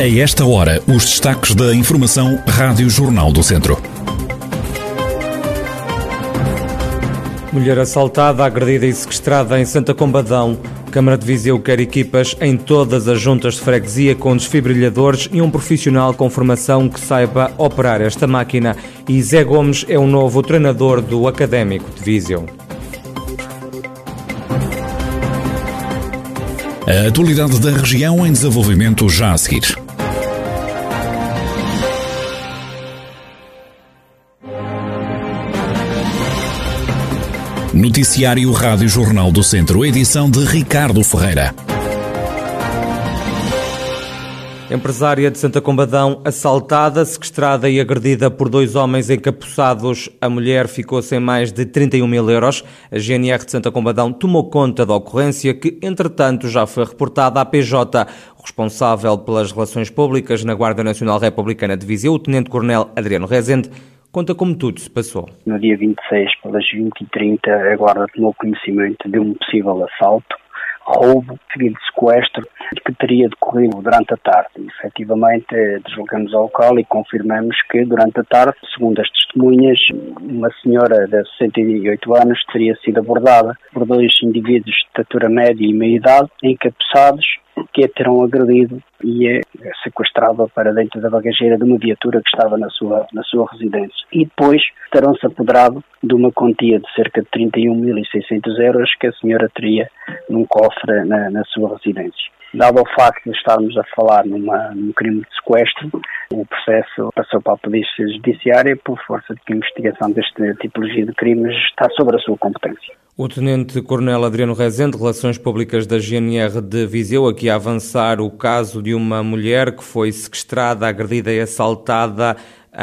A esta hora, os destaques da Informação Rádio Jornal do Centro. Mulher assaltada, agredida e sequestrada em Santa Combadão. Câmara de Viseu quer equipas em todas as juntas de freguesia com desfibrilhadores e um profissional com formação que saiba operar esta máquina. E Zé Gomes é o novo treinador do Académico de Viseu. A atualidade da região em desenvolvimento já a seguir. Noticiário Rádio Jornal do Centro, edição de Ricardo Ferreira. Empresária de Santa Combadão assaltada, sequestrada e agredida por dois homens encapuçados. A mulher ficou sem mais de 31 mil euros. A GNR de Santa Combadão tomou conta da ocorrência que, entretanto, já foi reportada à PJ. O responsável pelas relações públicas na Guarda Nacional Republicana de Viseu, o Tenente-Coronel Adriano Rezende, conta como tudo se passou. No dia 26, pelas 20h30, a Guarda tomou conhecimento de um possível assalto, roubo, seguido de sequestro, que teria decorrido durante a tarde. E, efetivamente, deslocamos ao local e confirmamos que, durante a tarde, segundo as testemunhas, uma senhora de 68 anos teria sido abordada por dois indivíduos de estatura média e meia-idade, encabeçados, que a terão agredido e é sequestrada para dentro da bagageira de uma viatura que estava na sua, na sua residência. E depois terão-se apoderado de uma quantia de cerca de 31.600 euros que a senhora teria num cofre na, na sua residência. Dado o facto de estarmos a falar numa, num crime de sequestro, o processo passou para a Polícia Judiciária por força de que a investigação desta tipologia de crimes está sobre a sua competência. O Tenente-Coronel Adriano Rezende, Relações Públicas da GNR de Viseu, aqui a avançar o caso de uma mulher que foi sequestrada, agredida e assaltada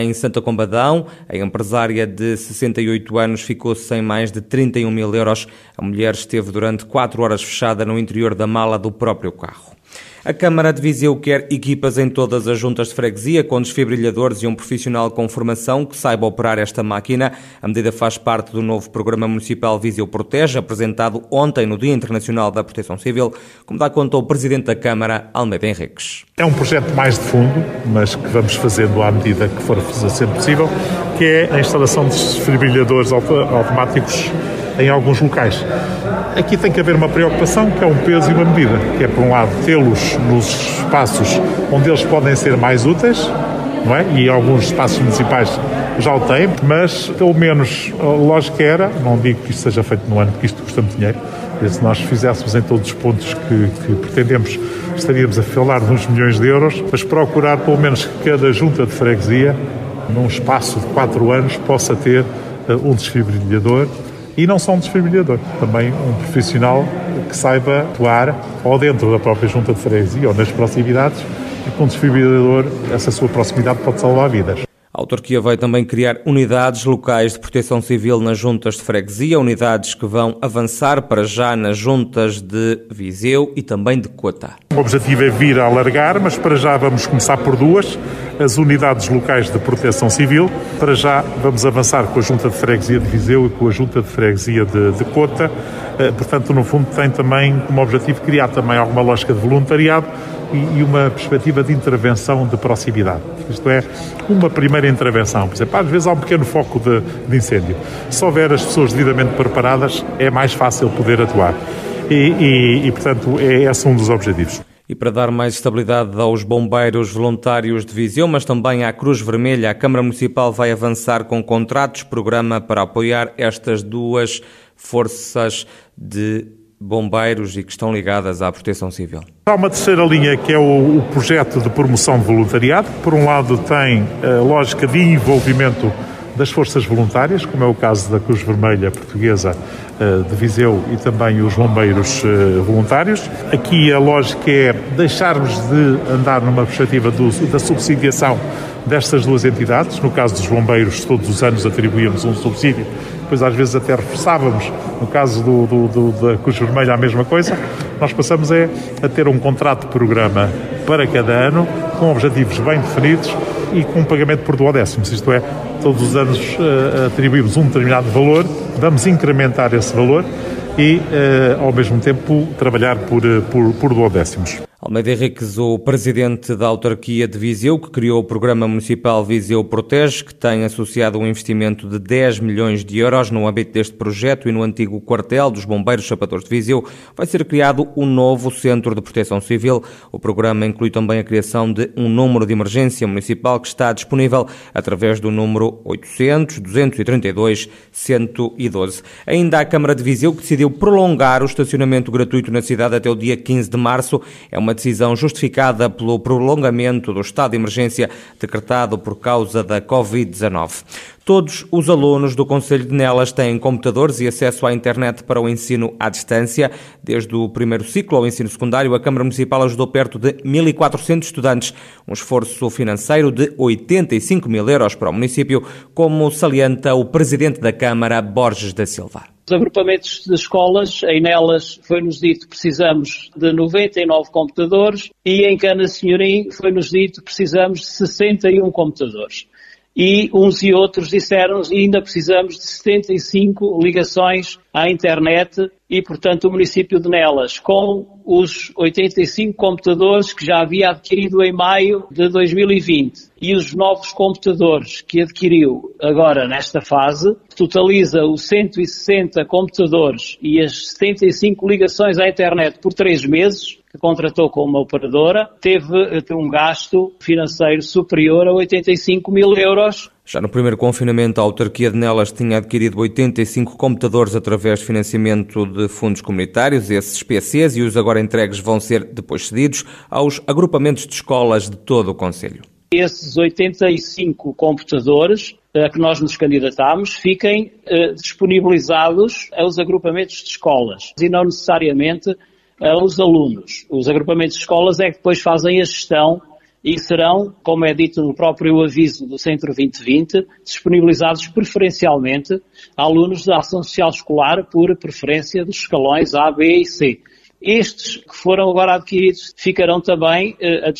em Santa Combadão. A empresária de 68 anos ficou sem mais de 31 mil euros. A mulher esteve durante quatro horas fechada no interior da mala do próprio carro. A Câmara de Viseu quer equipas em todas as juntas de freguesia com desfibrilhadores e um profissional com formação que saiba operar esta máquina. A medida faz parte do novo Programa Municipal Viseu Protege, apresentado ontem no Dia Internacional da Proteção Civil, como dá conta o Presidente da Câmara, Almeida Henriques. É um projeto mais de fundo, mas que vamos fazendo à medida que for sempre possível, que é a instalação de desfibrilhadores automáticos em alguns locais. Aqui tem que haver uma preocupação, que é um peso e uma medida, que é, por um lado, tê-los nos espaços onde eles podem ser mais úteis, não é? e alguns espaços municipais já o têm, mas pelo menos a lógica era, não digo que isto seja feito no ano, porque isto custa muito dinheiro, se nós fizéssemos em todos os pontos que, que pretendemos, estaríamos a falar de uns milhões de euros, mas procurar pelo menos que cada junta de freguesia, num espaço de quatro anos, possa ter uh, um desfibrilhador e não só um desfibrilhador, também um profissional que saiba atuar ou dentro da própria junta de freguesia ou nas proximidades e com um desfibrilhador essa sua proximidade pode salvar vidas. A autarquia vai também criar unidades locais de proteção civil nas juntas de freguesia, unidades que vão avançar para já nas juntas de Viseu e também de Cota. O objetivo é vir a alargar, mas para já vamos começar por duas, as unidades locais de proteção civil. Para já vamos avançar com a junta de freguesia de Viseu e com a junta de freguesia de, de Cota. Eh, portanto, no fundo, tem também como objetivo criar também alguma lógica de voluntariado e uma perspectiva de intervenção de proximidade. Isto é, uma primeira intervenção. Por exemplo, às vezes há um pequeno foco de, de incêndio. Se houver as pessoas devidamente preparadas, é mais fácil poder atuar. E, e, e portanto, é esse um dos objetivos. E para dar mais estabilidade aos bombeiros voluntários de Viseu, mas também à Cruz Vermelha, a Câmara Municipal vai avançar com contratos, programa para apoiar estas duas forças de bombeiros e que estão ligadas à proteção civil. Há uma terceira linha que é o, o projeto de promoção de voluntariado. Por um lado, tem a lógica de envolvimento das forças voluntárias, como é o caso da Cruz Vermelha Portuguesa eh, de Viseu e também os bombeiros eh, voluntários. Aqui a lógica é deixarmos de andar numa perspectiva do, da subsidiação destas duas entidades. No caso dos bombeiros, todos os anos atribuímos um subsídio depois às vezes até reforçávamos, no caso do, do, do, da Cruz Vermelha a mesma coisa, nós passamos é, a ter um contrato de programa para cada ano, com objetivos bem definidos e com um pagamento por duodécimos, isto é, todos os anos uh, atribuímos um determinado valor, vamos incrementar esse valor e, uh, ao mesmo tempo, trabalhar por, por, por duodécimos. Almeida Henriques, o presidente da autarquia de Viseu, que criou o programa municipal Viseu Protege, que tem associado um investimento de 10 milhões de euros no âmbito deste projeto e no antigo quartel dos Bombeiros Sapadores de Viseu, vai ser criado um novo Centro de Proteção Civil. O programa inclui também a criação de um número de emergência municipal que está disponível através do número 800 232 112. Ainda a Câmara de Viseu, que decidiu prolongar o estacionamento gratuito na cidade até o dia 15 de março, é uma decisão justificada pelo prolongamento do estado de emergência decretado por causa da Covid-19. Todos os alunos do Conselho de Nelas têm computadores e acesso à internet para o ensino à distância. Desde o primeiro ciclo ao ensino secundário, a Câmara Municipal ajudou perto de 1.400 estudantes, um esforço financeiro de 85 mil euros para o município, como salienta o presidente da Câmara, Borges da Silva. Os agrupamentos de escolas, em nelas foi-nos dito que precisamos de 99 computadores e em Cana Senhorim foi-nos dito que precisamos de 61 computadores e uns e outros disseram-nos ainda precisamos de 75 ligações à internet e, portanto, o município de Nelas, com os 85 computadores que já havia adquirido em maio de 2020 e os novos computadores que adquiriu agora nesta fase, totaliza os 160 computadores e as 75 ligações à internet por três meses, que contratou com uma operadora, teve um gasto financeiro superior a 85 mil euros já no primeiro confinamento, a autarquia de Nelas tinha adquirido 85 computadores através de financiamento de fundos comunitários, esses PCs, e os agora entregues vão ser depois cedidos aos agrupamentos de escolas de todo o Conselho. Esses 85 computadores a que nós nos candidatámos fiquem eh, disponibilizados aos agrupamentos de escolas e não necessariamente aos alunos. Os agrupamentos de escolas é que depois fazem a gestão e serão, como é dito no próprio aviso do Centro 2020, disponibilizados preferencialmente a alunos da ação social escolar por preferência dos escalões A, B e C. Estes que foram agora adquiridos ficarão também eh,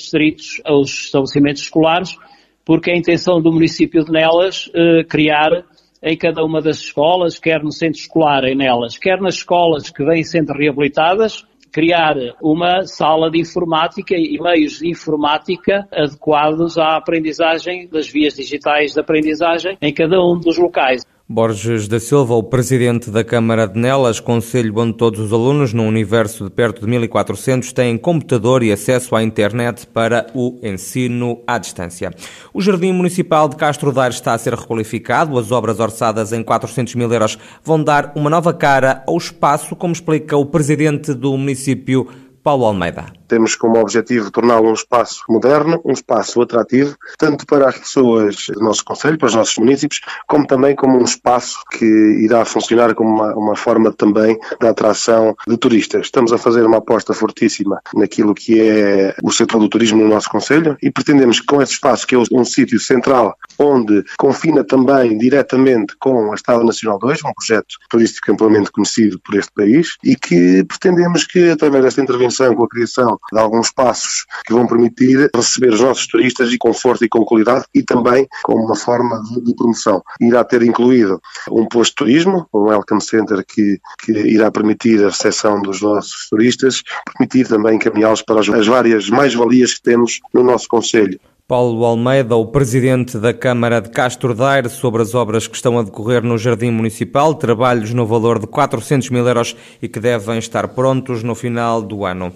aos estabelecimentos escolares, porque a intenção do município de Nelas eh, criar em cada uma das escolas, quer no centro escolar em Nelas, quer nas escolas que vêm sendo reabilitadas, criar uma sala de informática e meios de informática adequados à aprendizagem das vias digitais de aprendizagem em cada um dos locais. Borges da Silva, o presidente da Câmara de Nelas, conselho onde todos os alunos, num universo de perto de 1400, têm computador e acesso à internet para o ensino à distância. O Jardim Municipal de Castro Daire está a ser requalificado. As obras orçadas em 400 mil euros vão dar uma nova cara ao espaço, como explica o presidente do município, Paulo Almeida. Temos como objetivo torná-lo um espaço moderno, um espaço atrativo, tanto para as pessoas do nosso Conselho, para os nossos municípios, como também como um espaço que irá funcionar como uma, uma forma também da atração de turistas. Estamos a fazer uma aposta fortíssima naquilo que é o setor do turismo no nosso Conselho e pretendemos que com esse espaço, que é um sítio central, onde confina também diretamente com a Estrada Nacional 2, um projeto turístico amplamente conhecido por este país, e que pretendemos que, através desta intervenção, com a criação de alguns passos que vão permitir receber os nossos turistas e conforto e com qualidade e também como uma forma de, de promoção. Irá ter incluído um posto de turismo, um welcome center que, que irá permitir a recepção dos nossos turistas, permitir também encaminhá-los para as, as várias mais-valias que temos no nosso Conselho. Paulo Almeida, o presidente da Câmara de Castro Daire, sobre as obras que estão a decorrer no Jardim Municipal, trabalhos no valor de 400 mil euros e que devem estar prontos no final do ano.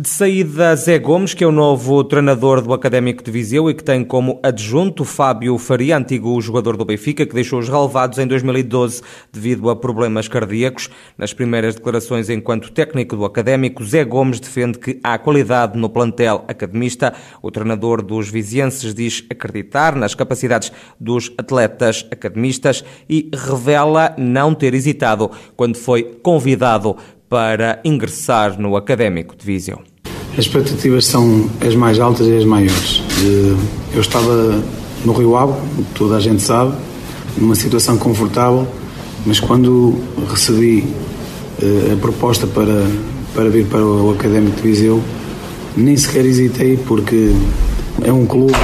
De saída, Zé Gomes, que é o novo treinador do Académico de Viseu e que tem como adjunto Fábio Faria, antigo jogador do Benfica, que deixou os relevados em 2012 devido a problemas cardíacos. Nas primeiras declarações enquanto técnico do Académico, Zé Gomes defende que há qualidade no plantel academista. O treinador dos vizienses diz acreditar nas capacidades dos atletas academistas e revela não ter hesitado quando foi convidado para ingressar no Académico de Viseu? As expectativas são as mais altas e as maiores. Eu estava no Rio Ave, toda a gente sabe, numa situação confortável, mas quando recebi eh, a proposta para, para vir para o Académico de Viseu, nem sequer hesitei, porque é um clube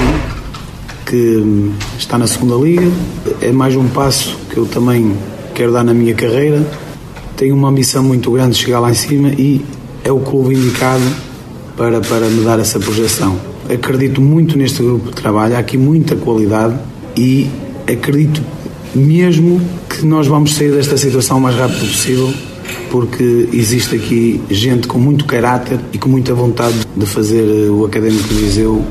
que está na segunda liga, é mais um passo que eu também quero dar na minha carreira tenho uma ambição muito grande de chegar lá em cima e é o clube indicado para, para me dar essa projeção. Acredito muito neste grupo de trabalho, há aqui muita qualidade e acredito mesmo que nós vamos sair desta situação o mais rápido possível, porque existe aqui gente com muito caráter e com muita vontade de fazer eh, o Académico de Viseu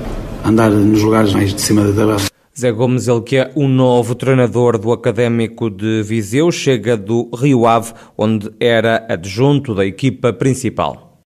andar nos lugares mais de cima da tabela. Zé Gomes, ele que é o novo treinador do Académico de Viseu, chega do Rio Ave, onde era adjunto da equipa principal.